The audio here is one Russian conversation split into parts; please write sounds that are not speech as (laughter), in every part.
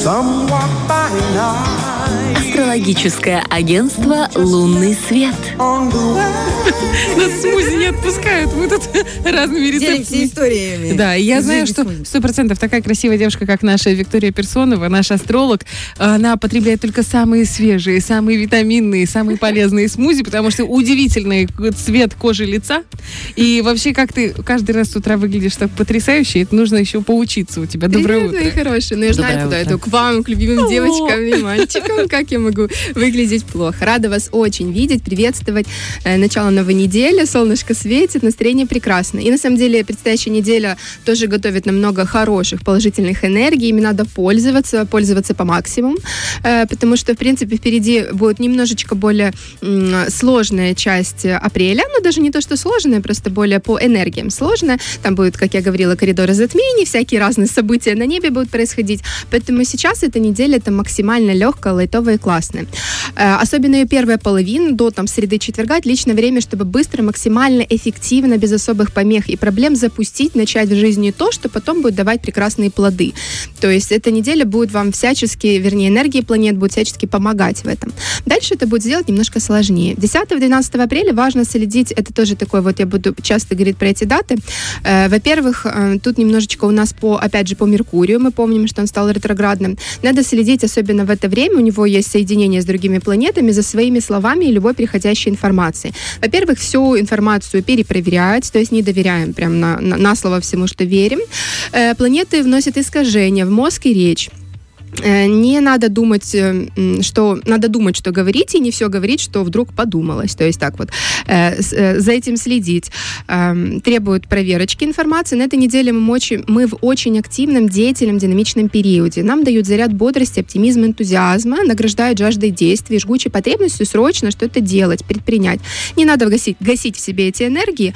Some walk by now. Астрологическое агентство «Лунный свет». Нас смузи не отпускают. Мы тут разными рецептами. историями. Да, и я знаю, что сто процентов такая красивая девушка, как наша Виктория Персонова, наш астролог, она потребляет только самые свежие, самые витаминные, самые полезные смузи, потому что удивительный цвет кожи лица. И вообще, как ты каждый раз с утра выглядишь так потрясающе, это нужно еще поучиться у тебя. Доброе Привет, мои утро. хорошие. Ну, я знаю, куда иду. К вам, к любимым девочкам и мальчикам. (laughs) Как я могу выглядеть плохо? Рада вас очень видеть, приветствовать. Э, Начало новой недели, солнышко светит, настроение прекрасное. И на самом деле предстоящая неделя тоже готовит нам много хороших, положительных энергий. Ими надо пользоваться, пользоваться по максимуму, э, потому что, в принципе, впереди будет немножечко более сложная часть апреля, но даже не то, что сложная, просто более по энергиям сложная. Там будет, как я говорила, коридоры затмений, всякие разные события на небе будут происходить. Поэтому сейчас эта неделя это максимально легкая, лайтовая и классная. Э, Особенно ее первая половина, до там среды четверга, отличное время, чтобы быстро, максимально эффективно, без особых помех и проблем запустить, начать в жизни то, что потом будет давать прекрасные плоды. То есть эта неделя будет вам всячески, вернее, энергии планет будет всячески помогать в этом. Дальше это будет сделать немножко сложнее. 10-12 апреля важно следить, это тоже такой вот, я буду часто говорить про эти даты. Э, Во-первых, э, тут немножечко у нас по, опять же, по Меркурию, мы помним, что он стал ретроградным. Надо следить, особенно в это время, у него есть соединение с другими планетами, за своими словами и любой приходящей информацией. Во-первых, всю информацию перепроверять, то есть не доверяем прям на, на, на слово всему, что верим. Э, Планеты вносят искажения в мозг и речь. Э, Не надо думать, э, что надо думать, что говорить, и не все говорить, что вдруг подумалось. То есть так вот э, за этим следить. Эм, Требуют проверочки информации. На этой неделе мы, мочи- мы в очень активном, деятельном, динамичном периоде. Нам дают заряд бодрости, оптимизма, энтузиазма, награждают жаждой действий, жгучей потребностью срочно что-то делать, предпринять. Не надо гасить, гасить в себе эти энергии,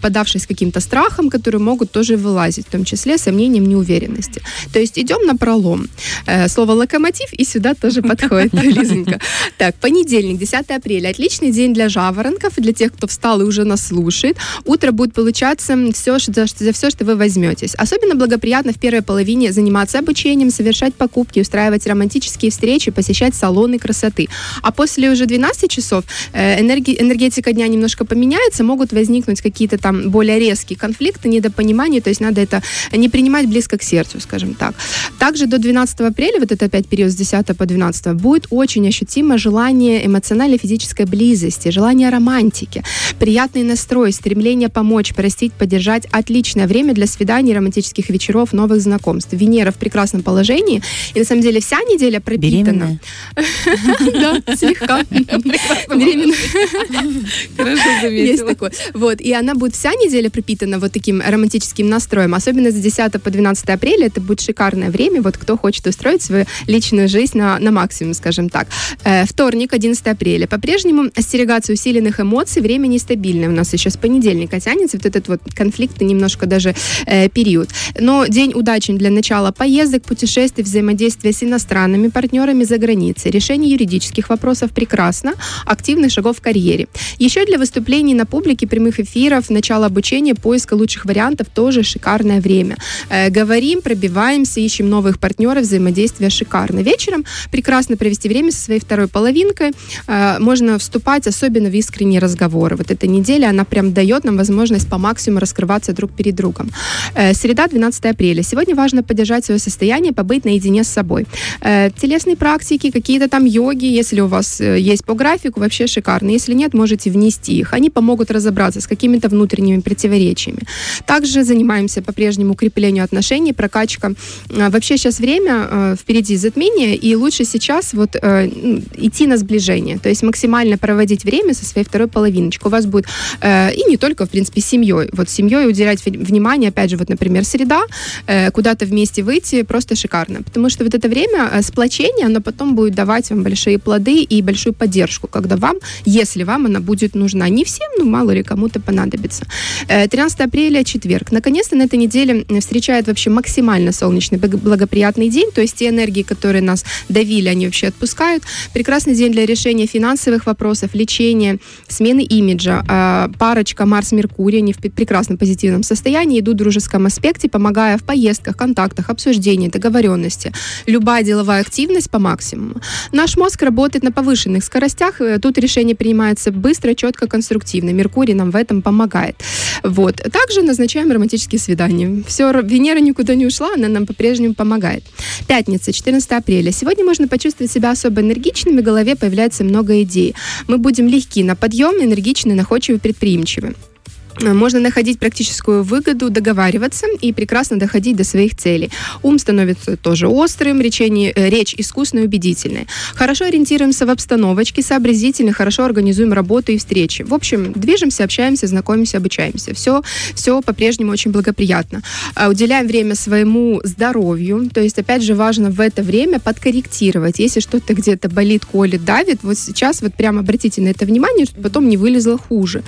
подавшись каким-то страхам, которые могут тоже вылазить, в том числе сомнением, неуверенности. То есть идем на пролом. Э, Слово локомотив и сюда тоже подходит, (laughs) Лизонька. Так, понедельник, 10 апреля. Отличный день для жаворонков и для тех, кто встал и уже нас слушает. Утро будет получаться все, за, за все, что вы возьметесь. Особенно благоприятно в первой половине заниматься обучением, совершать покупки, устраивать романтические встречи, посещать салоны красоты. А после уже 12 часов э, энерги- энергетика дня немножко поменяется, могут возникнуть какие-то там более резкие конфликты, недопонимания, то есть надо это не принимать близко к сердцу, скажем так. Также до 12 апреля, вот это опять период с 10 по 12, будет очень ощутимо желание эмоциональной физической близости, желание романтики, приятный настрой, стремление помочь, простить, поддержать. Отличное время для свиданий, романтических вечеров, новых знакомств. Венера в прекрасном положении. И на самом деле вся неделя пропитана. Беременная. (laughs) Да, слегка. Беременная. Хорошо Есть заметила. такое. Вот. И она будет вся неделя пропитана вот таким романтическим настроем. Особенно с 10 по 12 апреля это будет шикарное время. Вот кто хочет устроить свою личную жизнь на, на максимум, скажем так. Э, вторник, 11 апреля. По-прежнему остерегаться усиленных эмоций. Время нестабильное. У нас еще с понедельника тянется вот этот вот конфликтный немножко даже э, период. Но день удачен для начала поездок, путешествий, взаимодействия с иностранными партнерами за границей. Решение юридических вопросов прекрасно. Активных шагов в карьере. Еще для выступлений на публике, прямых эфиров, начало обучения, поиска лучших вариантов тоже шикарное время. Э, говорим, пробиваемся, ищем новых партнеров, взаимодействие шикарно. Вечером прекрасно провести время со своей второй половинкой. Э, можно вступать особенно в искренние разговоры. Вот эта неделя, она прям дает нам возможность по максимуму раскрываться друг перед другом. Э, среда, 12 апреля. Сегодня важно поддержать свое состояние, побыть наедине с собой. Э, телесные практики, какие-то там йоги, если у вас есть по графику, вообще шикарно. Если нет, можете внести их. Они помогут разобраться с какими-то внутренними противоречиями. Также занимаемся по-прежнему укреплению отношений, прокачка. Вообще сейчас время э, впереди затмение, и лучше сейчас вот э, м, идти на сближение, то есть максимально проводить время со своей второй половиночкой. У вас будет э, и не только, в принципе, семьей. Вот семьей уделять вни- внимание, опять же, вот, например, среда, э, куда-то вместе выйти, просто шикарно. Потому что вот это время э, сплочения, оно потом будет давать вам большие плоды и большую поддержку, когда вам, если вам она будет нужна. Не всем, ну, мало ли кому-то понадобится. Э, 13 апреля, четверг. Наконец-то на этой неделе встречает вообще максимально солнечный, благоприятный день, то есть те энергии, которые нас давили, они вообще отпускают. Прекрасный день для решения финансовых вопросов, лечения, смены имиджа. А, парочка Марс-Меркурий, они в прекрасном позитивном состоянии, идут в дружеском аспекте, помогая в поездках, контактах, обсуждении, договоренности. Любая деловая активность по максимуму. Наш мозг работает на повышенных скоростях, э, тут решение принимается быстро, четко, конструктивно. Меркурий нам в этом помогает. Вот. Также назначаем романтические свидания. Все, Венера никуда не ушла, она нам по-прежнему помогает. Пятница, 14 апреля. Сегодня можно почувствовать себя особо энергичным, в голове появляется много идей. Мы будем легки на подъем, энергичны, находчивы, предприимчивы. Э, можно находить практическую выгоду, договариваться и прекрасно доходить до своих целей. Ум становится тоже острым, речение, э, речь искусной и убедительной. Хорошо ориентируемся в обстановочке, сообразительно, хорошо организуем работу и встречи. В общем, движемся, общаемся, знакомимся, обучаемся. Все, все по-прежнему очень благоприятно. А, уделяем время своему здоровью. То есть, опять же, важно в это время подкорректировать. Если что-то где-то болит, колет, давит, вот сейчас вот прямо обратите на это внимание, чтобы потом не вылезло хуже.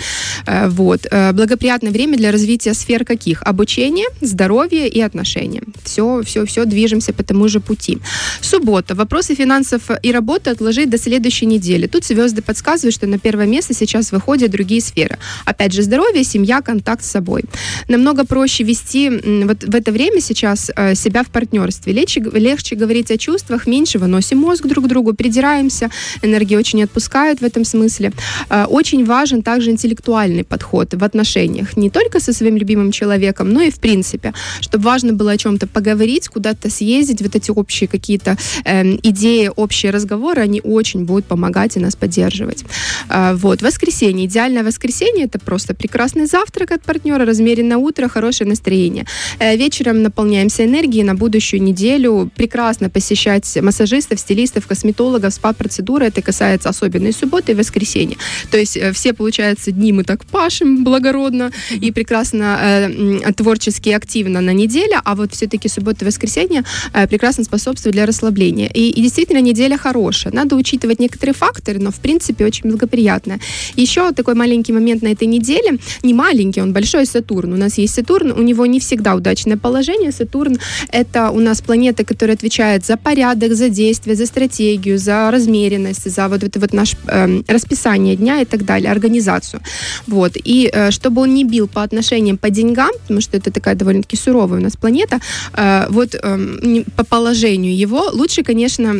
Э, вот благоприятное время для развития сфер каких? Обучение, здоровье и отношения. Все, все, все движемся по тому же пути. Суббота. Вопросы финансов и работы отложить до следующей недели. Тут звезды подсказывают, что на первое место сейчас выходят другие сферы. Опять же, здоровье, семья, контакт с собой. Намного проще вести вот в это время сейчас э, себя в партнерстве. Легче, легче говорить о чувствах, меньше выносим мозг друг к другу, придираемся, энергия очень отпускает в этом смысле. Э, очень важен также интеллектуальный подход в отношениях отношениях, не только со своим любимым человеком, но и в принципе, чтобы важно было о чем-то поговорить, куда-то съездить, вот эти общие какие-то э, идеи, общие разговоры, они очень будут помогать и нас поддерживать. Э, вот, воскресенье, идеальное воскресенье, это просто прекрасный завтрак от партнера, размеренное утро, хорошее настроение. Э, вечером наполняемся энергией на будущую неделю, прекрасно посещать массажистов, стилистов, косметологов, спа-процедуры, это касается особенно и субботы, и воскресенья. То есть э, все, получается, дни мы так пашем благородно, и прекрасно э, творчески активно на неделе, а вот все-таки суббота и воскресенье э, прекрасно способствуют для расслабления. И, и действительно неделя хорошая. Надо учитывать некоторые факторы, но в принципе очень благоприятная. Еще такой маленький момент на этой неделе, не маленький, он большой Сатурн. У нас есть Сатурн, у него не всегда удачное положение. Сатурн это у нас планета, которая отвечает за порядок, за действие, за стратегию, за размеренность, за вот это вот наше э, расписание дня и так далее, организацию. Вот. И э, чтобы он не бил по отношениям по деньгам, потому что это такая довольно-таки суровая у нас планета, э, вот э, по положению его лучше, конечно,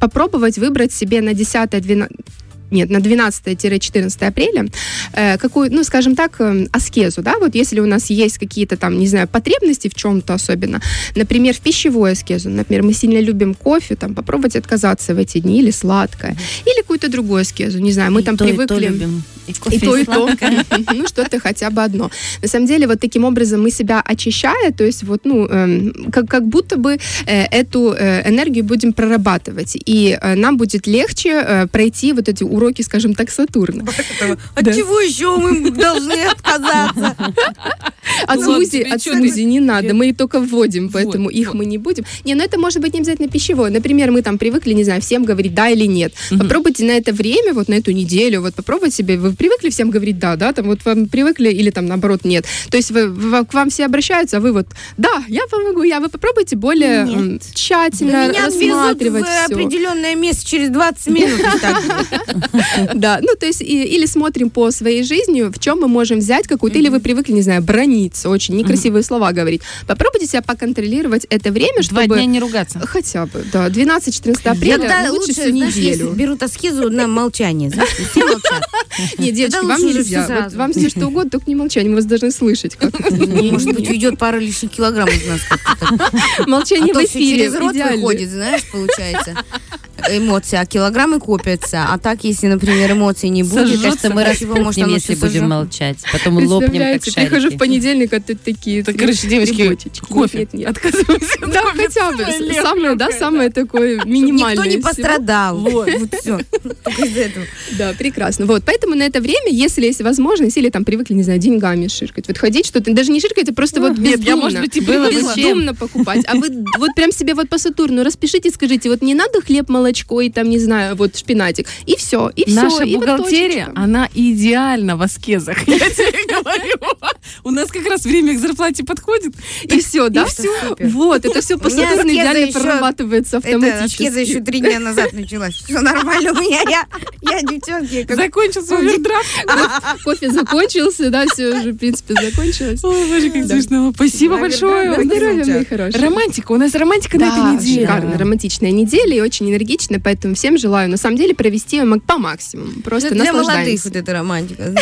попробовать выбрать себе на 10-12 нет, на 12-14 апреля, э, какую, ну, скажем так, э, аскезу, да, вот если у нас есть какие-то там, не знаю, потребности в чем-то особенно, например, в пищевую аскезу, например, мы сильно любим кофе, там, попробовать отказаться в эти дни или сладкое, или какую-то другую аскезу, не знаю, мы и там то, привыкли... И, то, любим. и, кофе, и, то, и то, ну, что-то хотя бы одно. На самом деле, вот таким образом мы себя очищая, то есть вот, ну, э, как, как будто бы э, эту э, энергию будем прорабатывать, и э, нам будет легче э, пройти вот эти уроки, скажем так, Сатурна. От да. чего еще мы должны отказаться? (laughs) От смузи, от смузи не надо, мы только вводим, поэтому их мы не будем. Не, ну это может быть не обязательно пищевое. Например, мы там привыкли, не знаю, всем говорить да или нет. Попробуйте на это время, вот на эту неделю, вот попробуйте себе, вы привыкли всем говорить да, да, там вот вам привыкли или там наоборот нет. То есть к вам все обращаются, а вы вот, да, я помогу, я, вы попробуйте более нет. тщательно да меня рассматривать в все. определенное место через 20 минут. (laughs) (laughs) Да, ну то есть или смотрим по своей жизни, в чем мы можем взять какую-то, или вы привыкли, не знаю, брониться, очень некрасивые слова говорить. Попробуйте себя поконтролировать это время, чтобы... Два дня не ругаться. Хотя бы, да. 12-14 апреля лучше всю неделю. берут аскезу на молчание. (laughs) Нет, девочки, вам нельзя. Вам все что угодно, только не молчание, мы вас должны слышать. (laughs) Может быть, уйдет пара лишних килограмм из нас. Молчание а в эфире. через рот выходит, знаешь, получается эмоции, а килограммы копятся. А так, если, например, эмоций не будет, Сожжется, кажется, мы распухнем, если будем молчать. Потом лопнем, как шарики. Прихожу в понедельник, а тут такие Так, короче, девочки, кофе. Нет, нет, отказываемся. Да, хотя бы. Самое, да, самое такое минимальное. Никто не пострадал. Вот, вот все. из этого. Да, прекрасно. Вот, поэтому на это время, если есть возможность, или там привыкли, не знаю, деньгами ширкать, вот ходить что-то, даже не ширкать, а просто вот Нет, я, может быть, и было бездумно покупать. А вы вот прям себе вот по Сатурну распишите, скажите, вот не надо хлеб, молочко и там, не знаю, вот шпинатик. И все, и все. Наша бухгалтерия, она идеальна в аскезах. Я тебе говорю. У нас как раз время к зарплате подходит. И все, да? все. Супер. Вот, это все по У меня Сатурну аскеза идеально прорабатывается Это автоматически. аскеза еще три дня назад началась. Все нормально у меня. Я, я девчонки, как Закончился овердрафт. (laughs) Кофе закончился, да, все уже, в принципе, закончилось. О, боже, как смешно. Спасибо большое. Здоровья, мои хорошие. Романтика. У нас романтика на этой неделе. шикарно, романтичная неделя и очень энергичная, поэтому всем желаю, на самом деле, провести ее по максимуму. Просто для молодых вот эта романтика.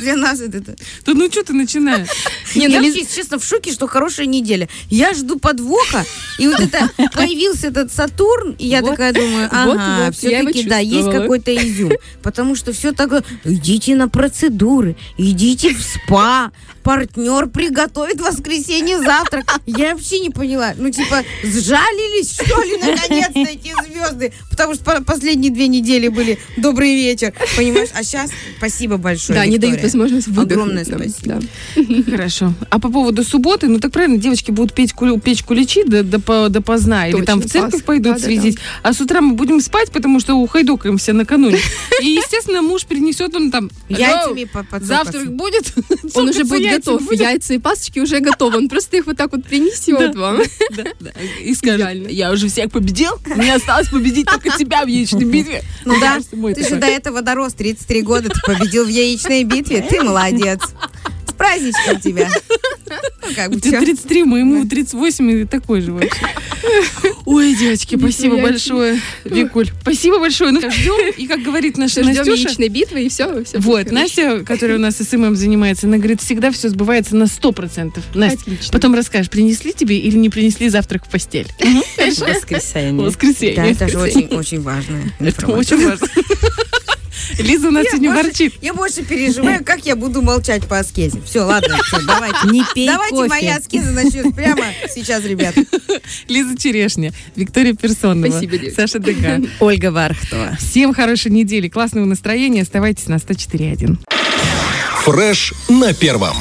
Для нас это... Да ну что ты начинаешь? (laughs) Не, ну, Я честно, в шоке, что хорошая неделя. Я жду подвоха, и вот это (laughs) появился этот Сатурн, и я такая думаю, ага, все-таки, да, есть какой-то изюм. Потому что все так, идите на процедуры, идите в спа, партнер приготовит в воскресенье завтрак. Я вообще не поняла. Ну, типа, сжалились, что ли, наконец-то эти звезды? Потому что по- последние две недели были добрый вечер, понимаешь? А сейчас спасибо большое, Да, не Виктория. дают возможность выдохнуть. Огромное нам, спасибо. да. Хорошо. А по поводу субботы, ну так правильно, девочки будут петь кулю, печь куличи до, до, по- до поздна, или Точно, там в церковь пойдут да-да-да. светить, а с утра мы будем спать, потому что ухайдокаемся накануне. И, естественно, муж принесет он там Яйцами. Завтрак будет? Он уже будет готов. будет? Яйца и пасочки уже готовы. Он просто их вот так вот принесет вам. Да, да. И скажет, Идеально. я уже всех победил, мне осталось победить только тебя в яичной битве. Ну да, ты же до этого дорос, 33 года, ты победил в яичной битве, ты молодец. С праздничком тебя. Ну, как У бы, тебя чё? 33, моему 38, и такой же вообще. Ой, девочки, спасибо большое. Викуль, спасибо большое. Ну, ждем, (laughs) и как говорит наша Ждем Настюша, яичной битвы, и все. Вот, Настя, которая у нас СММ занимается, она говорит, всегда все сбывается на 100%. Настя, Отлично. потом расскажешь, принесли тебе или не принесли завтрак в постель. Воскресенье. Воскресенье. Да, это же очень, очень важная Это очень важно. Лиза у нас Я сегодня больше- ворчит. Я больше переживаю, как я буду молчать по аскезе. Все, ладно, всё, (laughs) давайте. Не пей Давайте кофе. моя аскеза начнется прямо сейчас, ребят. (laughs) Лиза Черешня, Виктория Персонова, Спасибо, девочки. Саша ДК. (laughs) Ольга Вархтова. Всем хорошей недели, классного настроения. Оставайтесь на 104.1. Фреш на первом.